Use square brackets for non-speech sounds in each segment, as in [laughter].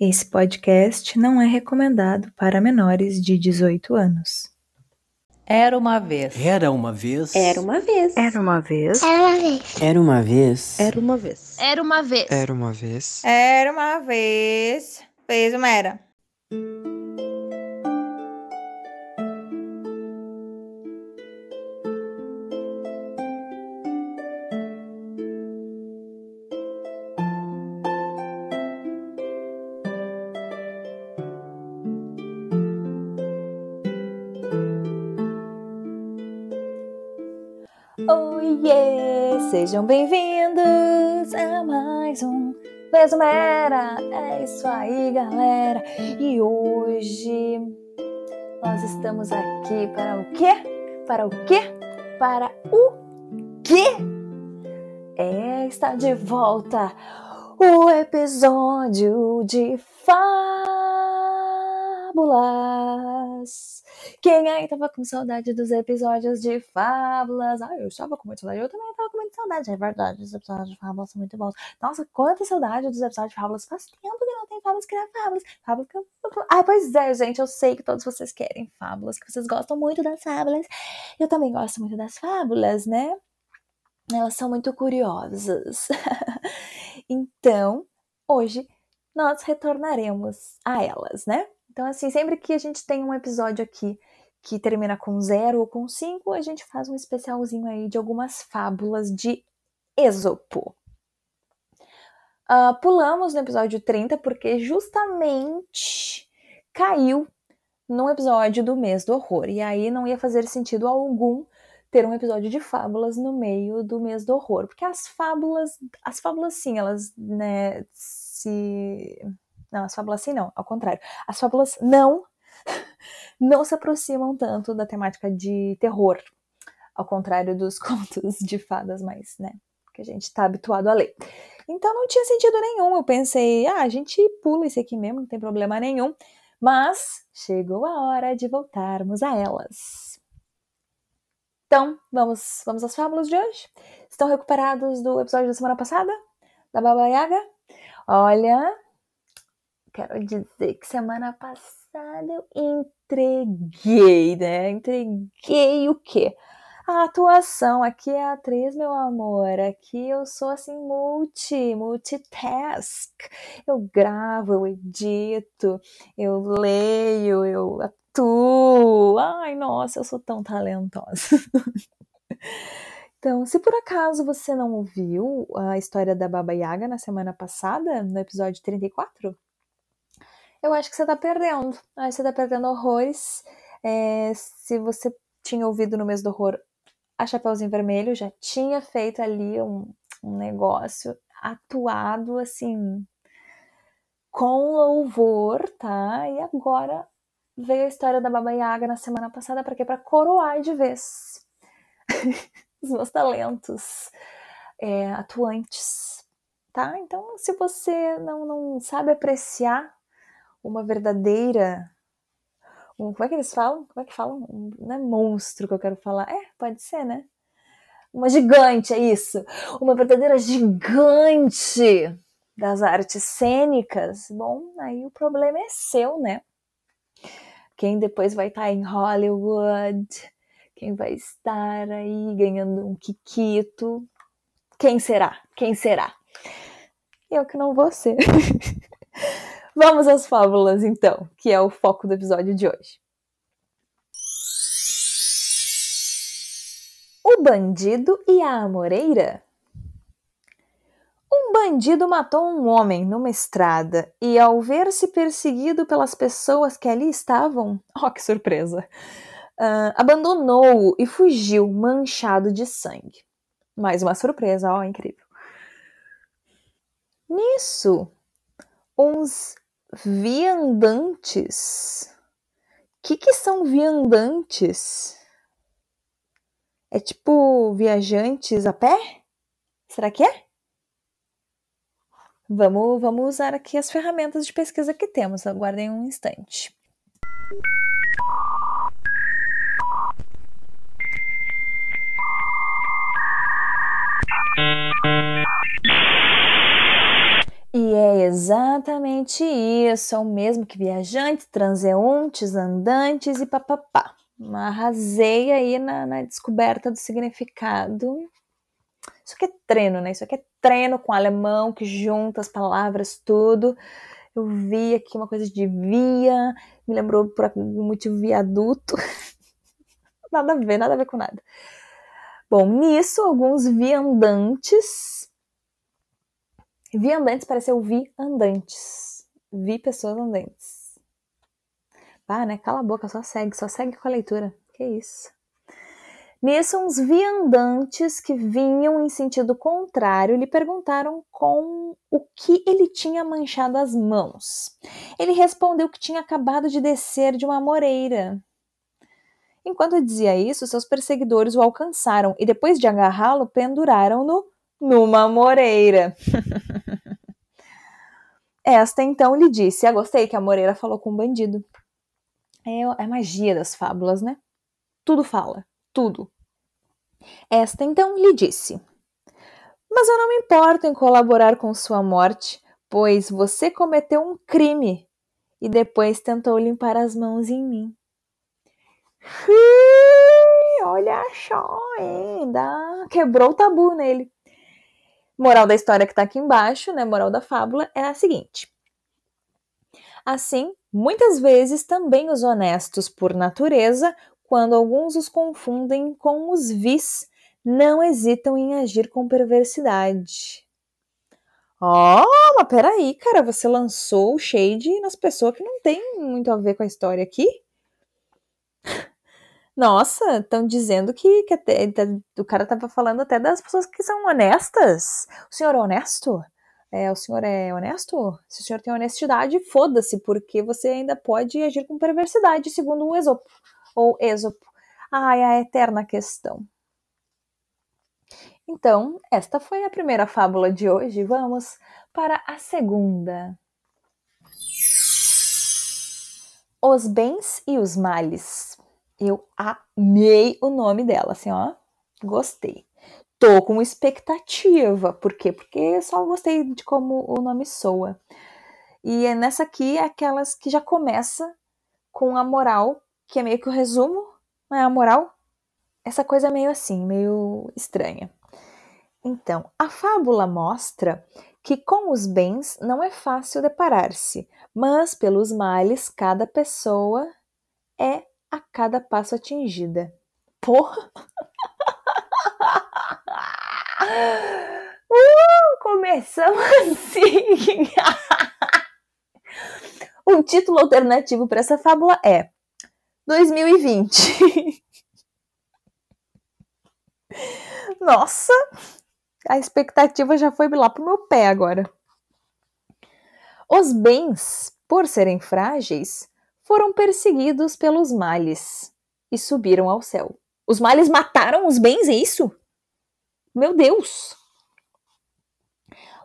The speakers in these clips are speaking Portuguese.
Esse podcast não é recomendado para menores de 18 anos. Era uma vez. Era uma vez. Era uma vez. Era uma vez. Era uma vez. Era uma vez. Era uma vez. Era uma vez. Era uma vez. Era uma vez. Fez uma era. Sejam bem-vindos a mais um Vez uma Era. É isso aí, galera. E hoje nós estamos aqui para o quê? Para o quê? Para o quê? É, está de volta o episódio de Fábulas. Quem aí tava com saudade dos episódios de Fábulas? Ah, eu estava com muita saudade. Eu também tava com muita saudade. É verdade, os episódios de Fábulas são muito bons. Nossa, quanta saudade dos episódios de Fábulas. Faz tempo que não tem Fábulas criar Fábulas. Fábulas que... Ah, pois é, gente. Eu sei que todos vocês querem Fábulas, que vocês gostam muito das Fábulas. Eu também gosto muito das Fábulas, né? Elas são muito curiosas. [laughs] então, hoje nós retornaremos a elas, né? Então, assim, sempre que a gente tem um episódio aqui que termina com zero ou com cinco, a gente faz um especialzinho aí de algumas fábulas de Esopo. Uh, pulamos no episódio 30 porque justamente caiu no episódio do mês do horror. E aí não ia fazer sentido algum ter um episódio de fábulas no meio do mês do horror. Porque as fábulas, as fábulas sim, elas, né, se não, as fábulas sim não, ao contrário. As fábulas não [laughs] não se aproximam tanto da temática de terror, ao contrário dos [laughs] contos de fadas mais, né, que a gente está habituado a ler. Então não tinha sentido nenhum. Eu pensei, ah, a gente pula esse aqui mesmo, não tem problema nenhum. Mas chegou a hora de voltarmos a elas. Então, vamos, vamos às fábulas de hoje? Estão recuperados do episódio da semana passada? Da Baba Yaga? Olha, quero dizer que semana passada eu entreguei, né? Entreguei o quê? A atuação, aqui é atriz, meu amor. Aqui eu sou assim, multi, multitask. Eu gravo, eu edito, eu leio, eu atuo. Ai, nossa, eu sou tão talentosa. [laughs] Então, se por acaso você não ouviu a história da Baba Yaga na semana passada, no episódio 34, eu acho que você tá perdendo. Acho que você tá perdendo horrores. É, se você tinha ouvido no mês do horror a Chapeuzinho Vermelho, já tinha feito ali um, um negócio atuado assim com louvor, tá? E agora veio a história da Baba Yaga na semana passada para quê? Para coroar de vez [laughs] os meus talentos é, atuantes, tá? Então, se você não, não sabe apreciar uma verdadeira. Um, como é que eles falam? Como é que falam? Um, não é monstro que eu quero falar. É, pode ser, né? Uma gigante, é isso. Uma verdadeira gigante das artes cênicas. Bom, aí o problema é seu, né? Quem depois vai estar em Hollywood, quem vai estar aí ganhando um Kikito. Quem será? Quem será? Eu que não vou ser. [laughs] Vamos às fábulas, então, que é o foco do episódio de hoje. O bandido e a amoreira. Um bandido matou um homem numa estrada e, ao ver-se perseguido pelas pessoas que ali estavam, [laughs] oh que surpresa! Uh, abandonou-o e fugiu manchado de sangue. Mais uma surpresa, ó, oh, incrível. Nisso, uns viandantes. O que, que são viandantes? É tipo viajantes a pé? Será que é? Vamos, vamos usar aqui as ferramentas de pesquisa que temos. Aguardem um instante. É exatamente isso, é o mesmo que viajantes, transeuntes, andantes e papapá. Arrasei aí na, na descoberta do significado. Isso aqui é treino, né? Isso aqui é treino com alemão, que junta as palavras, tudo. Eu vi aqui uma coisa de via, me lembrou por algum motivo viaduto. [laughs] nada a ver, nada a ver com nada. Bom, nisso, alguns viandantes. Viandantes pareceu vi andantes. Vi pessoas andantes. Ah, né? Cala a boca, só segue, só segue com a leitura. Que isso. Nisso, uns viandantes que vinham em sentido contrário lhe perguntaram com o que ele tinha manchado as mãos. Ele respondeu que tinha acabado de descer de uma moreira. Enquanto dizia isso, seus perseguidores o alcançaram e, depois de agarrá-lo, penduraram-no numa moreira. [laughs] Esta então lhe disse: Ah, gostei que a moreira falou com um bandido. É, é a magia das fábulas, né? Tudo fala tudo. Esta então lhe disse: Mas eu não me importo em colaborar com sua morte, pois você cometeu um crime e depois tentou limpar as mãos em mim. olha só, ainda quebrou o tabu nele. Moral da história que tá aqui embaixo, né? Moral da fábula é a seguinte: Assim, muitas vezes também os honestos por natureza quando alguns os confundem com os vis, não hesitam em agir com perversidade. Ó, oh, mas peraí, cara, você lançou o shade nas pessoas que não tem muito a ver com a história aqui? Nossa, estão dizendo que, que até, o cara tava falando até das pessoas que são honestas. O senhor é honesto? É, o senhor é honesto? Se o senhor tem honestidade, foda-se, porque você ainda pode agir com perversidade, segundo o Esopo ou Êxopo? Ai, a eterna questão. Então, esta foi a primeira fábula de hoje. Vamos para a segunda. Os bens e os males. Eu amei o nome dela, assim, ó. Gostei. Tô com expectativa. Por quê? Porque só gostei de como o nome soa. E é nessa aqui é aquelas que já começa com a moral que é meio que o resumo, não é a moral? Essa coisa é meio assim, meio estranha. Então, a fábula mostra que com os bens não é fácil deparar-se, mas pelos males cada pessoa é a cada passo atingida. Porra! [laughs] Uh, começamos assim! o [laughs] título alternativo para essa fábula é 2020. [laughs] Nossa, a expectativa já foi lá pro meu pé agora. Os bens, por serem frágeis, foram perseguidos pelos males e subiram ao céu. Os males mataram os bens, é isso? Meu Deus!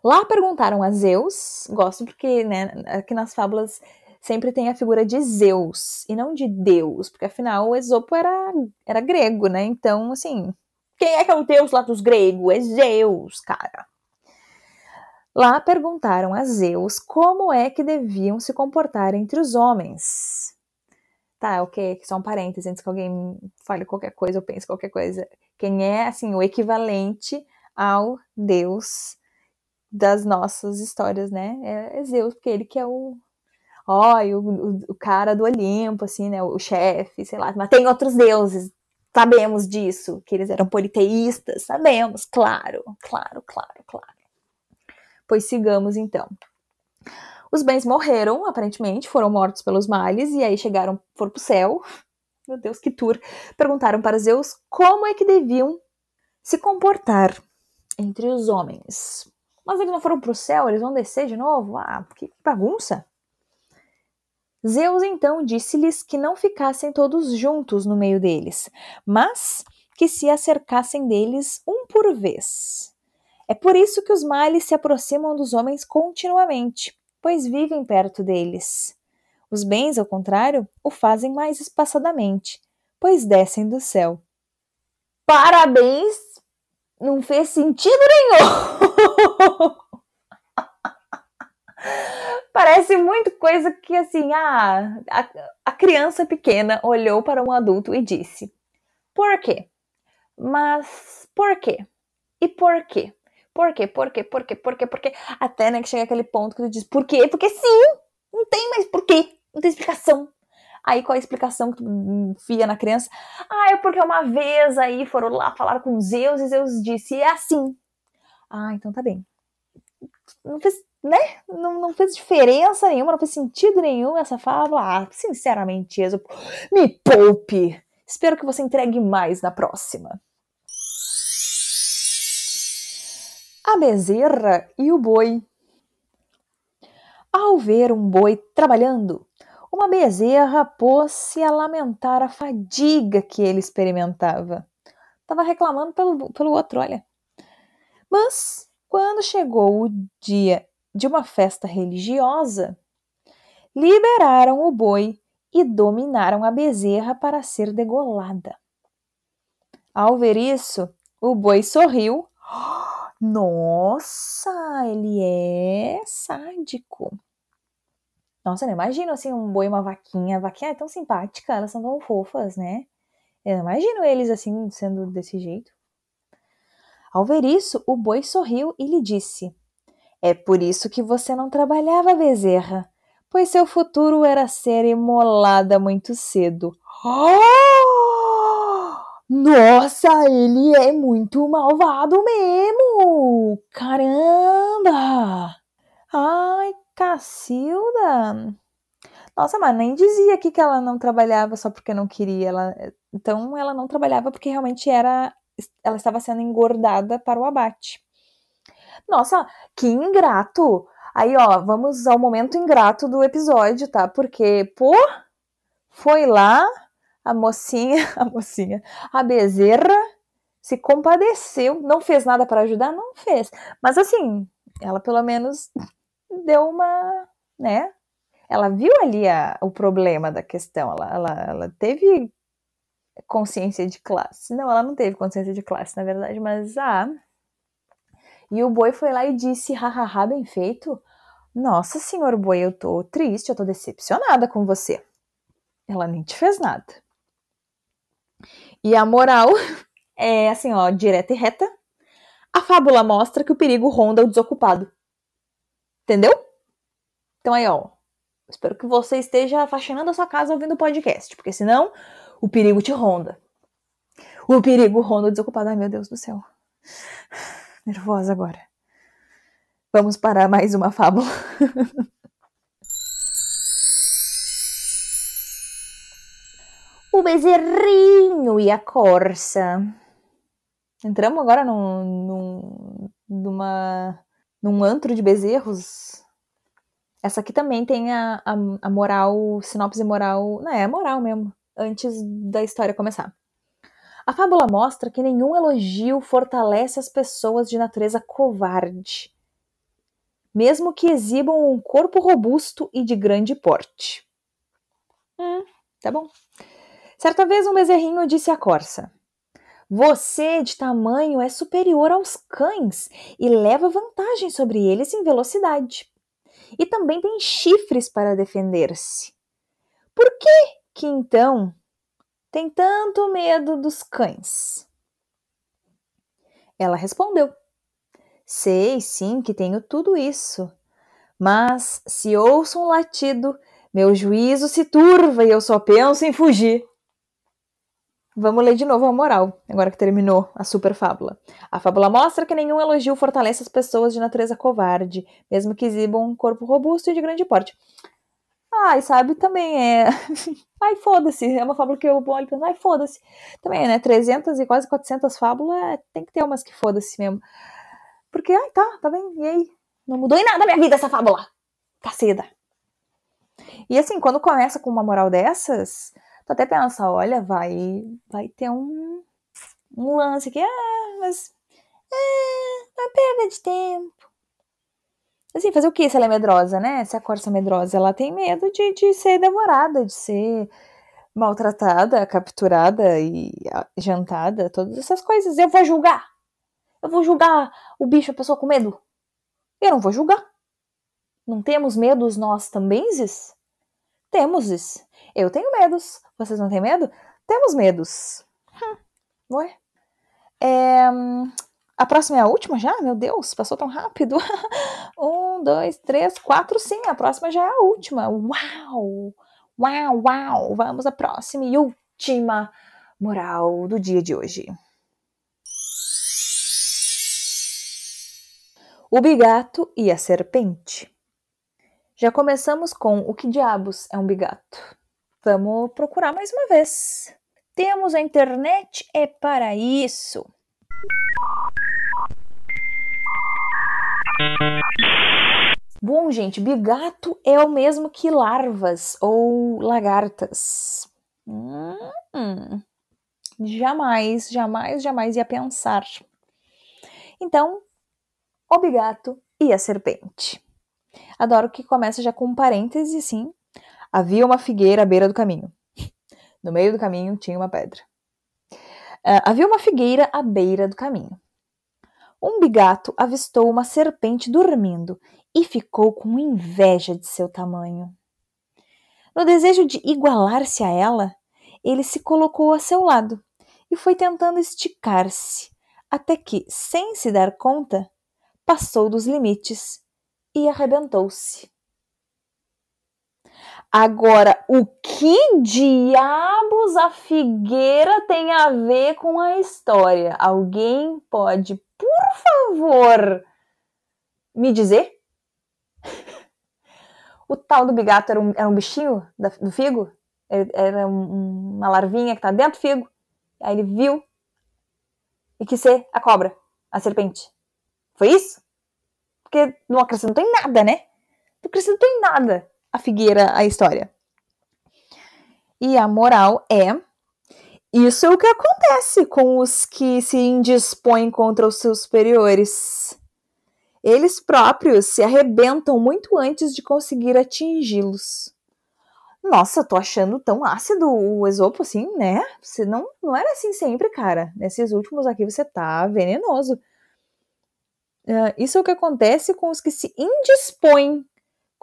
Lá perguntaram a Zeus, gosto porque, né, aqui nas fábulas sempre tem a figura de Zeus e não de Deus, porque afinal o Esopo era, era grego, né? Então, assim, quem é que é o deus lá dos gregos? É Zeus, cara. Lá perguntaram a Zeus como é que deviam se comportar entre os homens. Tá, ok, só um parênteses antes que alguém fale qualquer coisa ou pense qualquer coisa. Quem é, assim, o equivalente ao deus das nossas histórias, né? É, é Zeus, porque ele que é o, ó, oh, o, o, cara do Olimpo, assim, né, o chefe, sei lá, mas tem outros deuses, sabemos disso, que eles eram politeístas, sabemos, claro, claro, claro, claro. Pois sigamos então. Os bens morreram, aparentemente, foram mortos pelos males, e aí chegaram, foram pro céu, [laughs] meu Deus, que tour, perguntaram para Zeus como é que deviam se comportar entre os homens. Mas eles não foram pro céu, eles vão descer de novo? Ah, que bagunça! Zeus então disse-lhes que não ficassem todos juntos no meio deles, mas que se acercassem deles um por vez. É por isso que os males se aproximam dos homens continuamente, pois vivem perto deles. Os bens, ao contrário, o fazem mais espaçadamente, pois descem do céu. Parabéns! Não fez sentido nenhum! [laughs] Parece muito coisa que assim, ah, a, a criança pequena olhou para um adulto e disse: Por quê? Mas por quê? E por quê? Por quê? Por quê? Por quê? Por quê? Por quê? Até né, que chega aquele ponto que tu diz: Por quê? Porque sim! Não tem mais por quê. Não tem explicação. Aí qual a explicação que tu enfia na criança? Ah, é porque uma vez aí foram lá falar com Zeus e Zeus disse: É assim. Ah, então tá bem. Não fez, né? Não, não fez diferença nenhuma, não fez sentido nenhum essa fábula. Ah, sinceramente, Esopo, me poupe. Espero que você entregue mais na próxima. A bezerra e o boi. Ao ver um boi trabalhando, uma bezerra pôs-se a lamentar a fadiga que ele experimentava. Estava reclamando pelo, pelo outro, olha. Mas, quando chegou o dia de uma festa religiosa, liberaram o boi e dominaram a bezerra para ser degolada. Ao ver isso, o boi sorriu. Nossa, ele é sádico. Nossa, não imagino assim um boi e uma vaquinha. A vaquinha é tão simpática, elas são tão fofas, né? Eu não imagino eles assim sendo desse jeito. Ao ver isso, o boi sorriu e lhe disse: É por isso que você não trabalhava, bezerra, pois seu futuro era ser imolada muito cedo. [gasps] Nossa, ele é muito malvado mesmo! Caramba! Ai, Cacilda! Nossa, mas nem dizia aqui que ela não trabalhava só porque não queria. Ela, então, ela não trabalhava porque realmente era. Ela estava sendo engordada para o abate. Nossa, que ingrato! Aí, ó, vamos ao momento ingrato do episódio, tá? Porque, pô, foi lá a mocinha, [laughs] a mocinha, a bezerra se compadeceu, não fez nada para ajudar, não fez. Mas assim, ela pelo menos deu uma, né? Ela viu ali a, o problema da questão, ela, ela, ela teve consciência de classe. Não, ela não teve consciência de classe, na verdade, mas ah. E o boi foi lá e disse, hahaha, bem feito. Nossa, senhor boi, eu tô triste, eu tô decepcionada com você. Ela nem te fez nada. E a moral [laughs] é assim, ó, direta e reta. A fábula mostra que o perigo ronda o desocupado. Entendeu? Então aí, ó. Espero que você esteja faxinando a sua casa ouvindo o podcast, porque senão o perigo te ronda. O perigo ronda o desocupado. Ai, meu Deus do céu. [sighs] Nervosa agora. Vamos para mais uma fábula. [laughs] o bezerrinho e a corça. Entramos agora num, num, numa, num antro de bezerros. Essa aqui também tem a, a, a moral, sinopse moral, não é, moral mesmo, antes da história começar. A fábula mostra que nenhum elogio fortalece as pessoas de natureza covarde, mesmo que exibam um corpo robusto e de grande porte. Hum, tá bom. Certa vez um bezerrinho disse à corça: Você, de tamanho, é superior aos cães e leva vantagem sobre eles em velocidade. E também tem chifres para defender-se. Por que que então tem tanto medo dos cães? Ela respondeu: Sei sim que tenho tudo isso, mas se ouço um latido, meu juízo se turva e eu só penso em fugir. Vamos ler de novo a moral, agora que terminou a super fábula. A fábula mostra que nenhum elogio fortalece as pessoas de natureza covarde, mesmo que exibam um corpo robusto e de grande porte. Ai, sabe, também é. [laughs] ai, foda-se. É uma fábula que eu olho e penso, ai, foda-se. Também, né? 300 e quase 400 fábulas, tem que ter umas que foda-se mesmo. Porque, ai, tá, tá bem, e aí? Não mudou em nada a minha vida essa fábula. Caceda. E assim, quando começa com uma moral dessas, tu até pensa, olha, vai, vai ter um, um lance aqui, ah, mas é uma perda de tempo. Assim, fazer o que se ela é medrosa, né? Se a corça é medrosa, ela tem medo de, de ser devorada, de ser maltratada, capturada e jantada, todas essas coisas. Eu vou julgar. Eu vou julgar o bicho, a pessoa com medo. Eu não vou julgar. Não temos medos nós também, Zis? Temos, Zis. Eu tenho medos. Vocês não têm medo? Temos medos. Hum, ué? É, a próxima é a última já? Meu Deus, passou tão rápido. [laughs] um, dois, três, quatro, sim. A próxima já é a última. Uau! Uau, uau! Vamos à próxima e última moral do dia de hoje. O bigato e a serpente. Já começamos com o que diabos é um bigato. Vamos procurar mais uma vez. Temos a internet é para isso. Bom, gente, bigato é o mesmo que larvas ou lagartas. Hum, jamais, jamais, jamais ia pensar. Então, o bigato e a serpente. Adoro que começa já com um parêntese assim. Havia uma figueira à beira do caminho. No meio do caminho tinha uma pedra. Uh, havia uma figueira à beira do caminho. Um bigato avistou uma serpente dormindo e ficou com inveja de seu tamanho. No desejo de igualar-se a ela, ele se colocou a seu lado e foi tentando esticar-se, até que, sem se dar conta, passou dos limites e arrebentou-se. Agora, o que diabos a figueira tem a ver com a história? Alguém pode, por favor, me dizer? [laughs] O tal do bigato era um, era um bichinho da, do figo? Era um, uma larvinha que tá dentro do figo. Aí ele viu e quis ser a cobra, a serpente. Foi isso? Porque não acrescentou em nada, né? Não acrescentou em nada a figueira, a história. E a moral é: isso é o que acontece com os que se indispõem contra os seus superiores. Eles próprios se arrebentam muito antes de conseguir atingi-los. Nossa, tô achando tão ácido o Esopo assim, né? Você não, não era assim sempre, cara. Nesses últimos aqui você tá venenoso. Uh, isso é o que acontece com os que se indispõem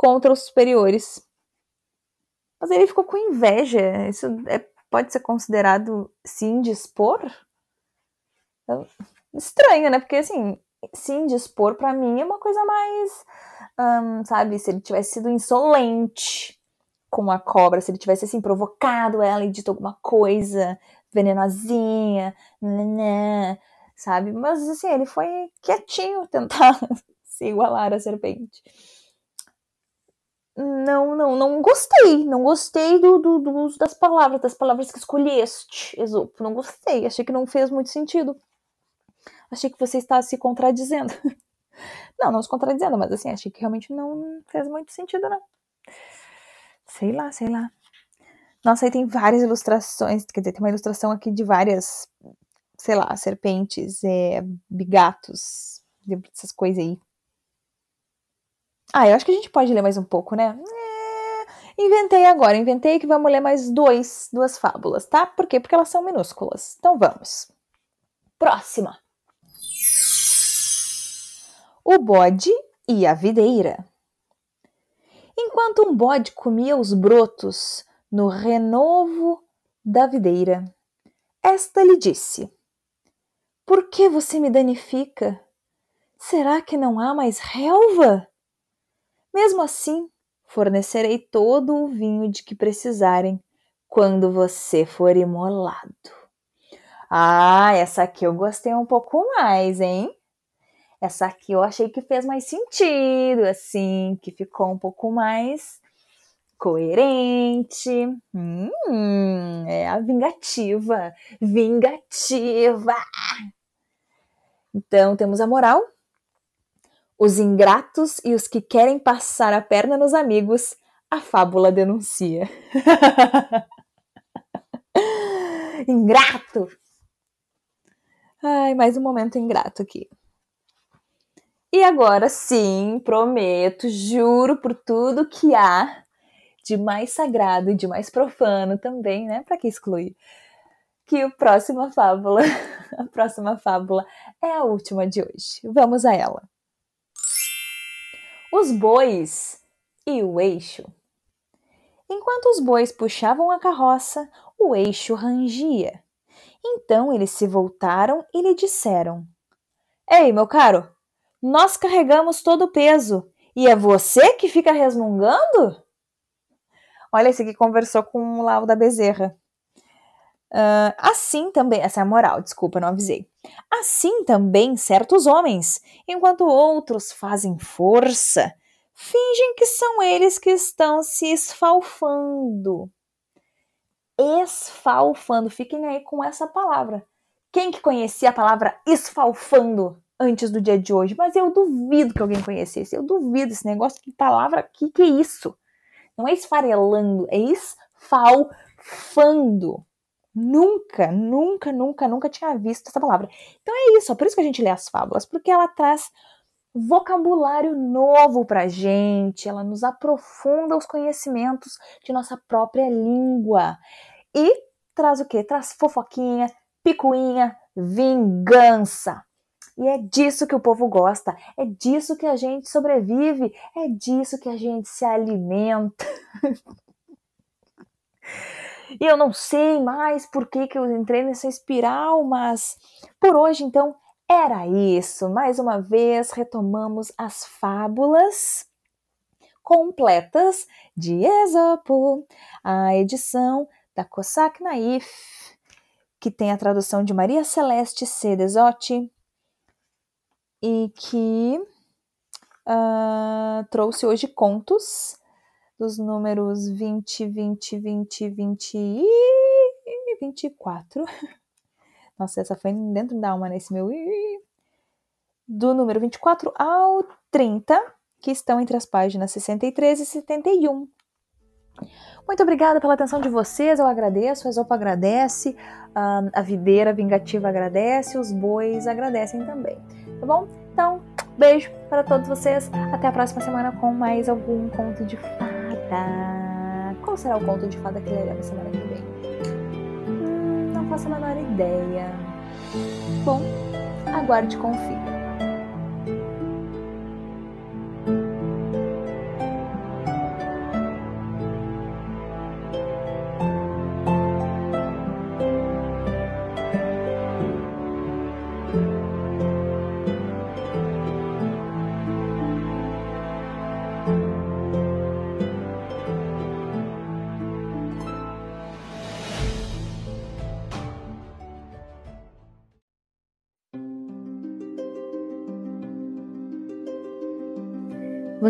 contra os superiores. Mas ele ficou com inveja. Isso é, pode ser considerado se indispor? Estranho, né? Porque assim, se indispor para mim é uma coisa mais, um, sabe, se ele tivesse sido insolente com a cobra, se ele tivesse assim provocado ela e dito alguma coisa venenosinha, né, sabe? Mas assim, ele foi quietinho [laughs] tentar [laughs] se igualar à serpente. Não, não, não gostei. Não gostei do, do, do uso das palavras, das palavras que escolheste, Esopo. Não gostei. Achei que não fez muito sentido. Achei que você estava se contradizendo. [laughs] Não, não se contradizendo, mas assim, achei que realmente não fez muito sentido, não. Sei lá, sei lá. Nossa, aí tem várias ilustrações, quer dizer, tem uma ilustração aqui de várias, sei lá, serpentes, é, bigatos, essas coisas aí. Ah, eu acho que a gente pode ler mais um pouco, né? É, inventei agora, inventei que vamos ler mais dois, duas fábulas, tá? Por quê? Porque elas são minúsculas. Então vamos. Próxima. O bode e a videira. Enquanto um bode comia os brotos no renovo da videira, esta lhe disse: Por que você me danifica? Será que não há mais relva? Mesmo assim, fornecerei todo o vinho de que precisarem quando você for imolado. Ah, essa aqui eu gostei um pouco mais, hein? Essa aqui eu achei que fez mais sentido, assim, que ficou um pouco mais coerente. Hum, é a vingativa. Vingativa! Então, temos a moral os ingratos e os que querem passar a perna nos amigos, a fábula denuncia. [laughs] Ingrato! Ai, mais um momento ingrato aqui. E agora sim, prometo, juro por tudo que há de mais sagrado e de mais profano também, né? Para que excluir? Que a próxima fábula, [laughs] a próxima fábula é a última de hoje. Vamos a ela. Os bois e o eixo. Enquanto os bois puxavam a carroça, o eixo rangia. Então eles se voltaram e lhe disseram: Ei, meu caro, nós carregamos todo o peso e é você que fica resmungando? Olha, esse aqui conversou com o Lau da Bezerra. Uh, assim também, essa é a moral, desculpa, não avisei. Assim também certos homens, enquanto outros fazem força, fingem que são eles que estão se esfalfando. Esfalfando, fiquem aí com essa palavra. Quem que conhecia a palavra esfalfando antes do dia de hoje? Mas eu duvido que alguém conhecesse, eu duvido esse negócio, que palavra, que que é isso? Não é esfarelando, é esfalfando. Nunca, nunca, nunca, nunca tinha visto essa palavra. Então é isso, é por isso que a gente lê as fábulas, porque ela traz vocabulário novo pra gente, ela nos aprofunda os conhecimentos de nossa própria língua. E traz o quê? Traz fofoquinha, picuinha, vingança. E é disso que o povo gosta, é disso que a gente sobrevive, é disso que a gente se alimenta. [laughs] E eu não sei mais por que, que eu entrei nessa espiral, mas por hoje então era isso. Mais uma vez retomamos as fábulas completas de Esopo, a edição da Cossack Naif, que tem a tradução de Maria Celeste C. Desotti e que uh, trouxe hoje contos dos números 20, 20, 20, 20 e 24. [laughs] Nossa, essa foi dentro da alma nesse meu. Do número 24 ao 30, que estão entre as páginas 63 e 71. Muito obrigada pela atenção de vocês, eu agradeço, a Esopa agradece, a videira vingativa agradece, os bois agradecem também, tá bom? Então, beijo para todos vocês, até a próxima semana com mais algum conto de fada fada. Qual será o conto de fada que leremos semana que vem? Hum, não faço a menor ideia. Bom, aguarde e confie.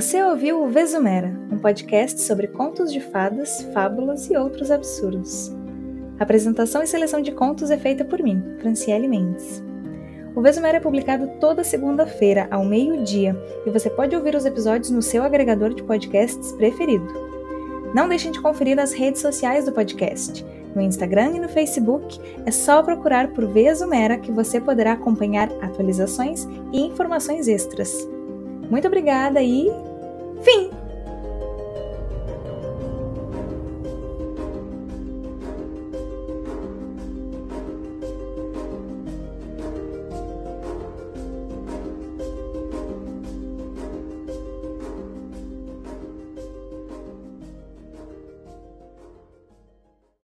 Você ouviu o Vesumera, um podcast sobre contos de fadas, fábulas e outros absurdos. A apresentação e seleção de contos é feita por mim, Franciele Mendes. O Vesumera é publicado toda segunda-feira, ao meio-dia, e você pode ouvir os episódios no seu agregador de podcasts preferido. Não deixem de conferir as redes sociais do podcast. No Instagram e no Facebook é só procurar por Vesumera que você poderá acompanhar atualizações e informações extras. Muito obrigada e fim!